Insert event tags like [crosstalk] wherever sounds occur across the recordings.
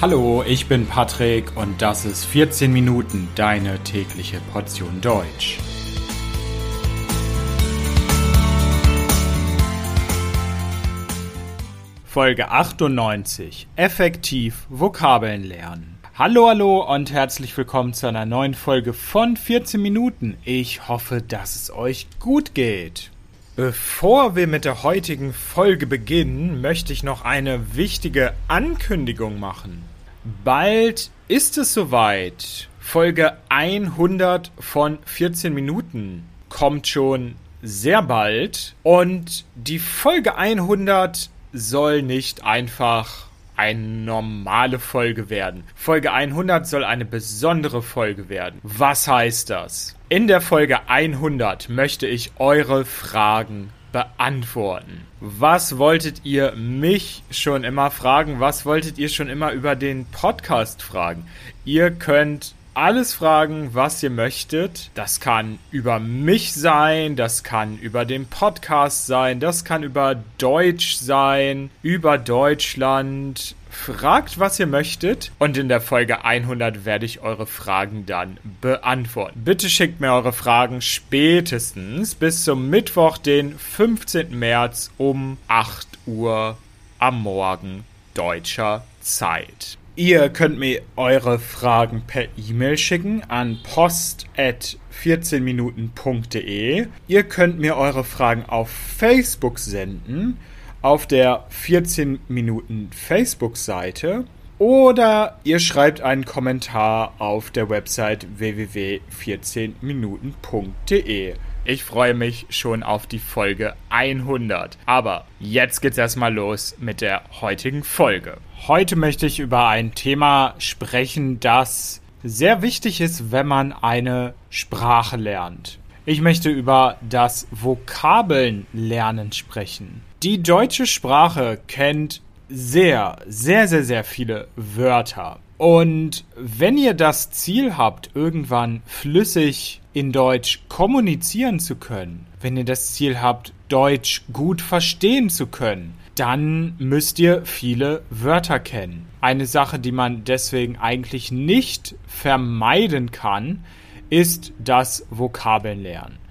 Hallo, ich bin Patrick und das ist 14 Minuten deine tägliche Portion Deutsch. Folge 98. Effektiv Vokabeln lernen. Hallo, hallo und herzlich willkommen zu einer neuen Folge von 14 Minuten. Ich hoffe, dass es euch gut geht. Bevor wir mit der heutigen Folge beginnen, möchte ich noch eine wichtige Ankündigung machen. Bald ist es soweit. Folge 100 von 14 Minuten kommt schon sehr bald. Und die Folge 100 soll nicht einfach eine normale Folge werden. Folge 100 soll eine besondere Folge werden. Was heißt das? In der Folge 100 möchte ich eure Fragen beantworten. Was wolltet ihr mich schon immer fragen? Was wolltet ihr schon immer über den Podcast fragen? Ihr könnt alles fragen, was ihr möchtet. Das kann über mich sein, das kann über den Podcast sein, das kann über Deutsch sein, über Deutschland. Fragt, was ihr möchtet und in der Folge 100 werde ich eure Fragen dann beantworten. Bitte schickt mir eure Fragen spätestens bis zum Mittwoch, den 15. März um 8 Uhr am Morgen deutscher Zeit. Ihr könnt mir eure Fragen per E-Mail schicken an post.14minuten.de. Ihr könnt mir eure Fragen auf Facebook senden, auf der 14 Minuten Facebook-Seite. Oder ihr schreibt einen Kommentar auf der Website www.14minuten.de. Ich freue mich schon auf die Folge 100. Aber jetzt geht's erstmal los mit der heutigen Folge. Heute möchte ich über ein Thema sprechen, das sehr wichtig ist, wenn man eine Sprache lernt. Ich möchte über das Vokabeln lernen sprechen. Die deutsche Sprache kennt sehr, sehr, sehr, sehr viele Wörter. Und wenn ihr das Ziel habt, irgendwann flüssig in Deutsch kommunizieren zu können, wenn ihr das Ziel habt, Deutsch gut verstehen zu können, dann müsst ihr viele Wörter kennen. Eine Sache, die man deswegen eigentlich nicht vermeiden kann, ist das Vokabeln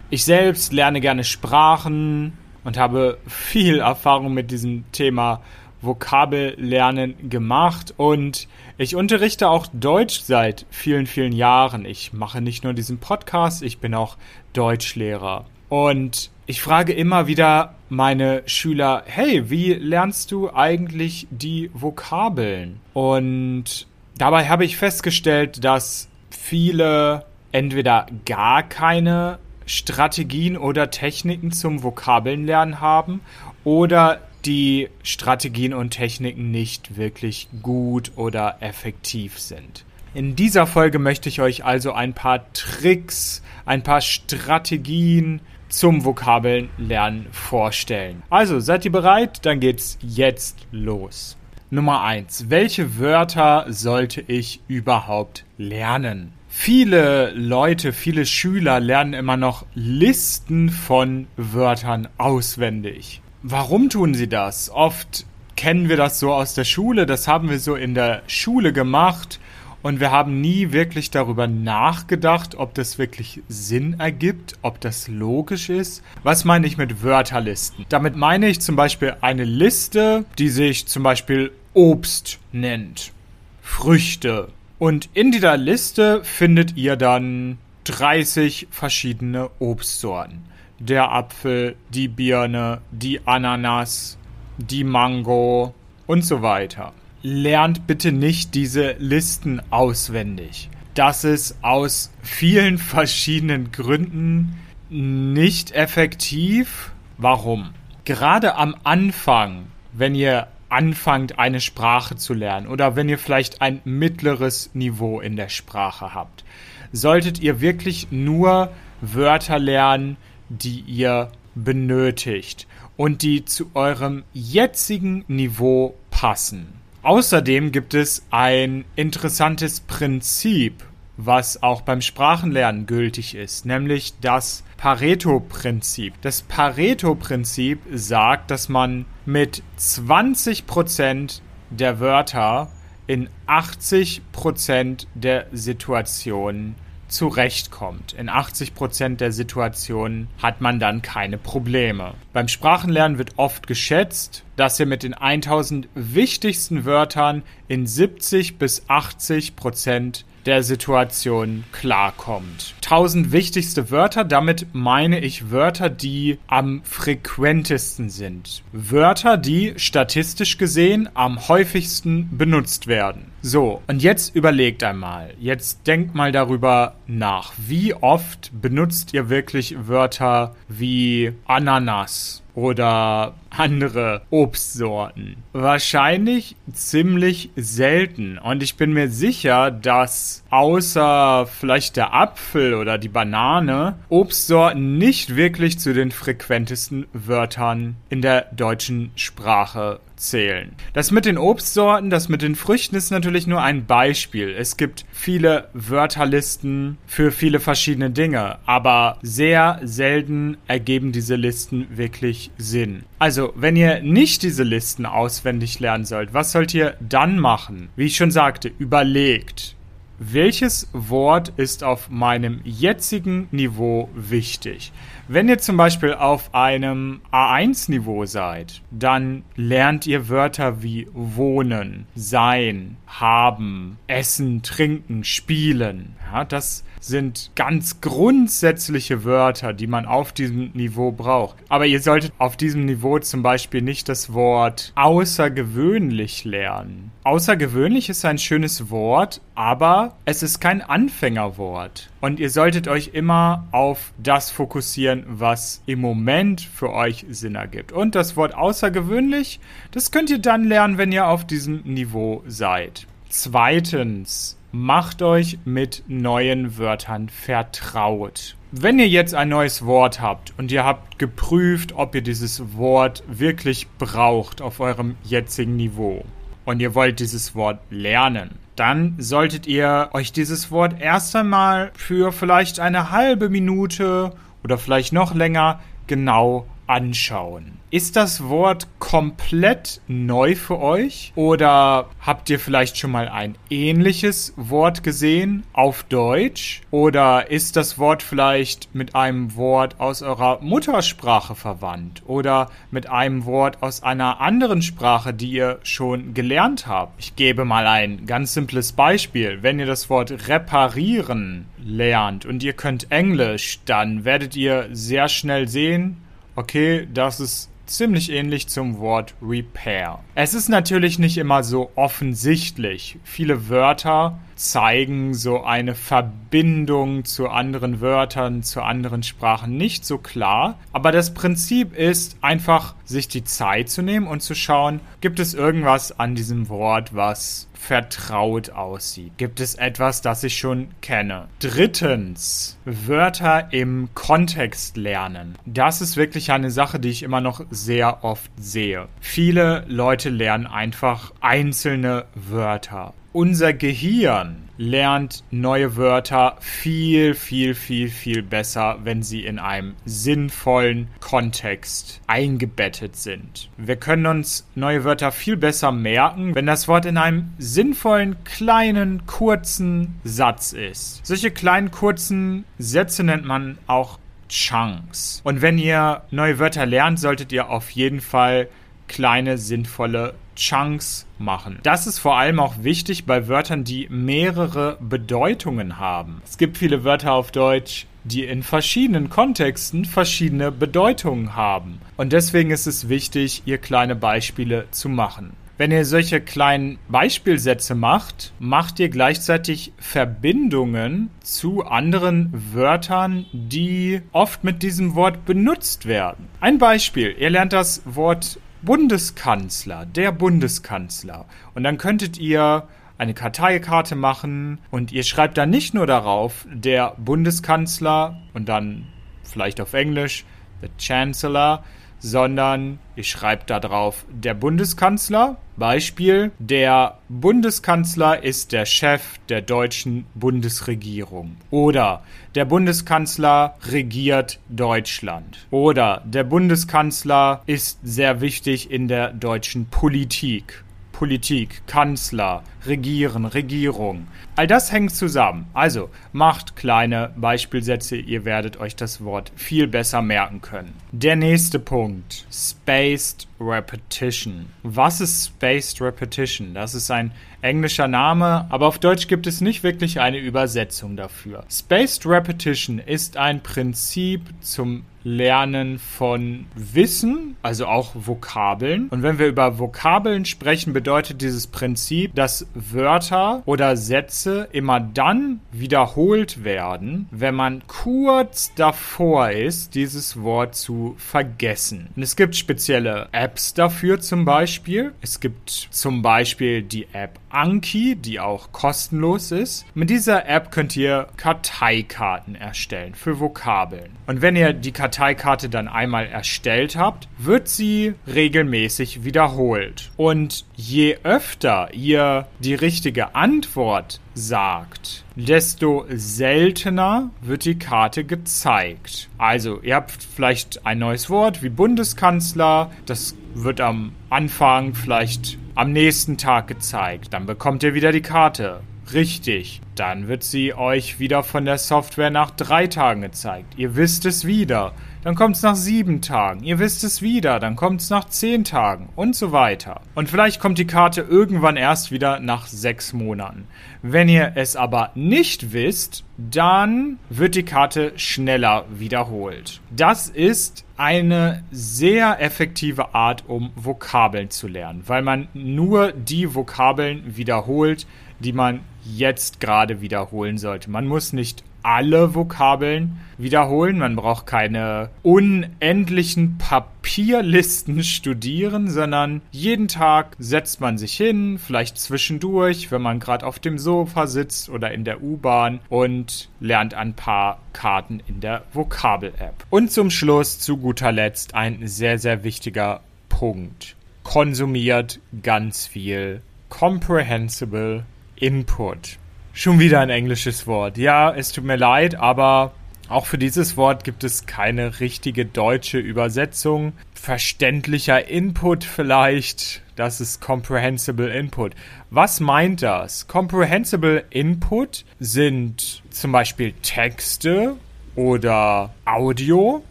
Ich selbst lerne gerne Sprachen und habe viel Erfahrung mit diesem Thema Vokabellernen gemacht und ich unterrichte auch Deutsch seit vielen, vielen Jahren. Ich mache nicht nur diesen Podcast, ich bin auch Deutschlehrer. Und ich frage immer wieder meine Schüler, hey, wie lernst du eigentlich die Vokabeln? Und dabei habe ich festgestellt, dass viele entweder gar keine Strategien oder Techniken zum Vokabelnlernen haben oder die Strategien und Techniken nicht wirklich gut oder effektiv sind. In dieser Folge möchte ich euch also ein paar Tricks, ein paar Strategien zum Vokabellernen vorstellen. Also, seid ihr bereit? Dann geht's jetzt los. Nummer eins: Welche Wörter sollte ich überhaupt lernen? Viele Leute, viele Schüler lernen immer noch Listen von Wörtern auswendig. Warum tun sie das? Oft kennen wir das so aus der Schule, das haben wir so in der Schule gemacht und wir haben nie wirklich darüber nachgedacht, ob das wirklich Sinn ergibt, ob das logisch ist. Was meine ich mit Wörterlisten? Damit meine ich zum Beispiel eine Liste, die sich zum Beispiel Obst nennt, Früchte. Und in dieser Liste findet ihr dann 30 verschiedene Obstsorten der Apfel, die Birne, die Ananas, die Mango und so weiter. Lernt bitte nicht diese Listen auswendig. Das ist aus vielen [laughs] verschiedenen Gründen nicht effektiv. Warum? Gerade am Anfang, wenn ihr anfangt, eine Sprache zu lernen oder wenn ihr vielleicht ein mittleres Niveau in der Sprache habt, solltet ihr wirklich nur Wörter lernen, die ihr benötigt und die zu eurem jetzigen Niveau passen. Außerdem gibt es ein interessantes Prinzip, was auch beim Sprachenlernen gültig ist, nämlich das Pareto-Prinzip. Das Pareto-Prinzip sagt, dass man mit 20% der Wörter in 80% der Situationen zurechtkommt. In 80% der Situationen hat man dann keine Probleme. Beim Sprachenlernen wird oft geschätzt, dass ihr mit den 1000 wichtigsten Wörtern in 70 bis 80% der Situation klarkommt. 1000 wichtigste Wörter, damit meine ich Wörter, die am frequentesten sind. Wörter, die statistisch gesehen am häufigsten benutzt werden. So, und jetzt überlegt einmal, jetzt denkt mal darüber nach, wie oft benutzt ihr wirklich Wörter wie Ananas oder andere Obstsorten? Wahrscheinlich ziemlich selten. Und ich bin mir sicher, dass außer vielleicht der Apfel oder die Banane Obstsorten nicht wirklich zu den frequentesten Wörtern in der deutschen Sprache zählen. Das mit den Obstsorten, das mit den Früchten ist natürlich nur ein Beispiel. Es gibt viele Wörterlisten für viele verschiedene Dinge, aber sehr selten ergeben diese Listen wirklich Sinn. Also, wenn ihr nicht diese Listen auswendig lernen sollt, was sollt ihr dann machen? Wie ich schon sagte, überlegt. Welches Wort ist auf meinem jetzigen Niveau wichtig? Wenn ihr zum Beispiel auf einem A1-Niveau seid, dann lernt ihr Wörter wie wohnen, sein, haben, essen, trinken, spielen. Ja, das sind ganz grundsätzliche Wörter, die man auf diesem Niveau braucht. Aber ihr solltet auf diesem Niveau zum Beispiel nicht das Wort außergewöhnlich lernen. Außergewöhnlich ist ein schönes Wort, aber es ist kein Anfängerwort. Und ihr solltet euch immer auf das fokussieren, was im Moment für euch Sinn ergibt. Und das Wort außergewöhnlich, das könnt ihr dann lernen, wenn ihr auf diesem Niveau seid. Zweitens, macht euch mit neuen Wörtern vertraut. Wenn ihr jetzt ein neues Wort habt und ihr habt geprüft, ob ihr dieses Wort wirklich braucht auf eurem jetzigen Niveau und ihr wollt dieses Wort lernen, dann solltet ihr euch dieses Wort erst einmal für vielleicht eine halbe Minute oder vielleicht noch länger genau anschauen. Ist das Wort komplett neu für euch? Oder habt ihr vielleicht schon mal ein ähnliches Wort gesehen auf Deutsch? Oder ist das Wort vielleicht mit einem Wort aus eurer Muttersprache verwandt? Oder mit einem Wort aus einer anderen Sprache, die ihr schon gelernt habt? Ich gebe mal ein ganz simples Beispiel. Wenn ihr das Wort reparieren lernt und ihr könnt Englisch, dann werdet ihr sehr schnell sehen, okay, das ist ziemlich ähnlich zum Wort Repair. Es ist natürlich nicht immer so offensichtlich. Viele Wörter zeigen so eine Verbindung zu anderen Wörtern, zu anderen Sprachen nicht so klar. Aber das Prinzip ist einfach, sich die Zeit zu nehmen und zu schauen, gibt es irgendwas an diesem Wort, was vertraut aussieht? Gibt es etwas, das ich schon kenne? Drittens, Wörter im Kontext lernen. Das ist wirklich eine Sache, die ich immer noch sehr oft sehe. Viele Leute lernen einfach einzelne Wörter unser Gehirn lernt neue Wörter viel, viel, viel, viel besser, wenn sie in einem sinnvollen Kontext eingebettet sind. Wir können uns neue Wörter viel besser merken, wenn das Wort in einem sinnvollen, kleinen, kurzen Satz ist. Solche kleinen, kurzen Sätze nennt man auch Chunks. Und wenn ihr neue Wörter lernt, solltet ihr auf jeden Fall kleine, sinnvolle Chunks machen. Das ist vor allem auch wichtig bei Wörtern, die mehrere Bedeutungen haben. Es gibt viele Wörter auf Deutsch, die in verschiedenen Kontexten verschiedene Bedeutungen haben. Und deswegen ist es wichtig, ihr kleine Beispiele zu machen. Wenn ihr solche kleinen Beispielsätze macht, macht ihr gleichzeitig Verbindungen zu anderen Wörtern, die oft mit diesem Wort benutzt werden. Ein Beispiel, ihr lernt das Wort Bundeskanzler, der Bundeskanzler. Und dann könntet ihr eine Karteikarte machen und ihr schreibt dann nicht nur darauf, der Bundeskanzler und dann vielleicht auf Englisch, the Chancellor, sondern ich schreibe da drauf der Bundeskanzler. Beispiel, der Bundeskanzler ist der Chef der deutschen Bundesregierung. Oder der Bundeskanzler regiert Deutschland. Oder der Bundeskanzler ist sehr wichtig in der deutschen Politik. Politik, Kanzler, Regieren, Regierung. All das hängt zusammen. Also macht kleine Beispielsätze, ihr werdet euch das Wort viel besser merken können. Der nächste Punkt. Spaced Repetition. Was ist Spaced Repetition? Das ist ein englischer Name, aber auf Deutsch gibt es nicht wirklich eine Übersetzung dafür. Spaced Repetition ist ein Prinzip zum Lernen von Wissen, also auch Vokabeln. Und wenn wir über Vokabeln sprechen, bedeutet dieses Prinzip, dass Wörter oder Sätze immer dann wiederholt werden, wenn man kurz davor ist, dieses Wort zu vergessen. Und es gibt spezielle Apps dafür zum Beispiel. Es gibt zum Beispiel die App Anki, die auch kostenlos ist. Mit dieser App könnt ihr Karteikarten erstellen für Vokabeln. Und wenn ihr die Karteikarte dann einmal erstellt habt, wird sie regelmäßig wiederholt. Und je öfter ihr die richtige Antwort sagt, desto seltener wird die Karte gezeigt. Also, ihr habt vielleicht ein neues Wort wie Bundeskanzler, das wird am Anfang vielleicht am nächsten Tag gezeigt. Dann bekommt ihr wieder die Karte. Richtig. Dann wird sie euch wieder von der Software nach drei Tagen gezeigt. Ihr wisst es wieder. Dann kommt es nach sieben Tagen. Ihr wisst es wieder. Dann kommt es nach zehn Tagen und so weiter. Und vielleicht kommt die Karte irgendwann erst wieder nach sechs Monaten. Wenn ihr es aber nicht wisst, dann wird die Karte schneller wiederholt. Das ist eine sehr effektive Art, um Vokabeln zu lernen, weil man nur die Vokabeln wiederholt, die man jetzt gerade wiederholen sollte. Man muss nicht alle Vokabeln wiederholen. Man braucht keine unendlichen Papierlisten [laughs] studieren, sondern jeden Tag setzt man sich hin, vielleicht zwischendurch, wenn man gerade auf dem Sofa sitzt oder in der U-Bahn und lernt ein paar Karten in der Vokabel-App. Und zum Schluss, zu guter Letzt, ein sehr, sehr wichtiger Punkt. Konsumiert ganz viel Comprehensible Input. Schon wieder ein englisches Wort. Ja, es tut mir leid, aber auch für dieses Wort gibt es keine richtige deutsche Übersetzung. Verständlicher Input vielleicht. Das ist Comprehensible Input. Was meint das? Comprehensible Input sind zum Beispiel Texte oder Audio.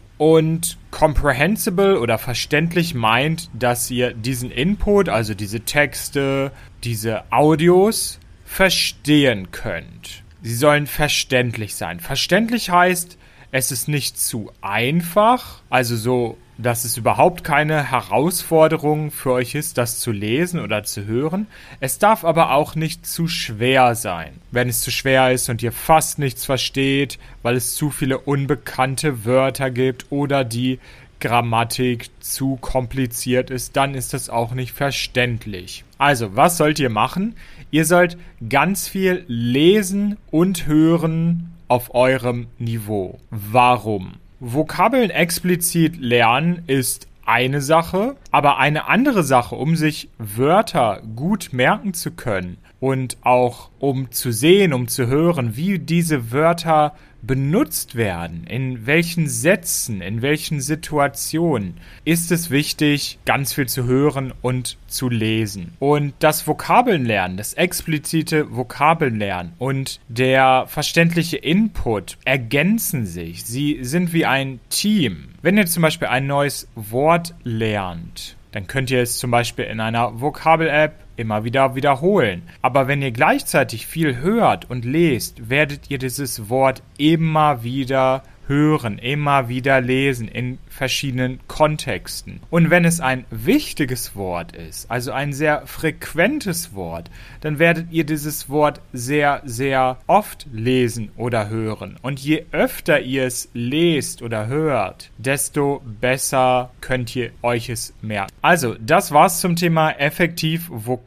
Und comprehensible oder verständlich meint, dass ihr diesen Input, also diese Texte, diese Audios, verstehen könnt. Sie sollen verständlich sein. Verständlich heißt, es ist nicht zu einfach, also so, dass es überhaupt keine Herausforderung für euch ist, das zu lesen oder zu hören. Es darf aber auch nicht zu schwer sein. Wenn es zu schwer ist und ihr fast nichts versteht, weil es zu viele unbekannte Wörter gibt oder die Grammatik zu kompliziert ist, dann ist das auch nicht verständlich. Also, was sollt ihr machen? Ihr sollt ganz viel lesen und hören auf eurem Niveau. Warum? Vokabeln explizit lernen ist eine Sache, aber eine andere Sache, um sich Wörter gut merken zu können und auch um zu sehen, um zu hören, wie diese Wörter benutzt werden, in welchen Sätzen, in welchen Situationen, ist es wichtig, ganz viel zu hören und zu lesen. Und das Vokabelnlernen, das explizite Vokabelnlernen und der verständliche Input ergänzen sich. Sie sind wie ein Team. Wenn ihr zum Beispiel ein neues Wort lernt, dann könnt ihr es zum Beispiel in einer Vokabel-App immer wieder wiederholen. Aber wenn ihr gleichzeitig viel hört und lest, werdet ihr dieses Wort immer wieder hören, immer wieder lesen in verschiedenen Kontexten. Und wenn es ein wichtiges Wort ist, also ein sehr frequentes Wort, dann werdet ihr dieses Wort sehr, sehr oft lesen oder hören. Und je öfter ihr es lest oder hört, desto besser könnt ihr euch es merken. Also, das war's zum Thema effektiv Vokabeln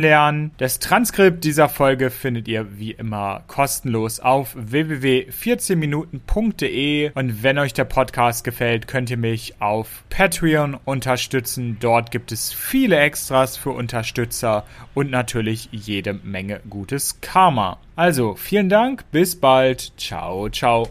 lernen. Das Transkript dieser Folge findet ihr wie immer kostenlos auf www.14minuten.de und wenn euch der Podcast gefällt, könnt ihr mich auf Patreon unterstützen. Dort gibt es viele Extras für Unterstützer und natürlich jede Menge gutes Karma. Also, vielen Dank, bis bald. Ciao, ciao.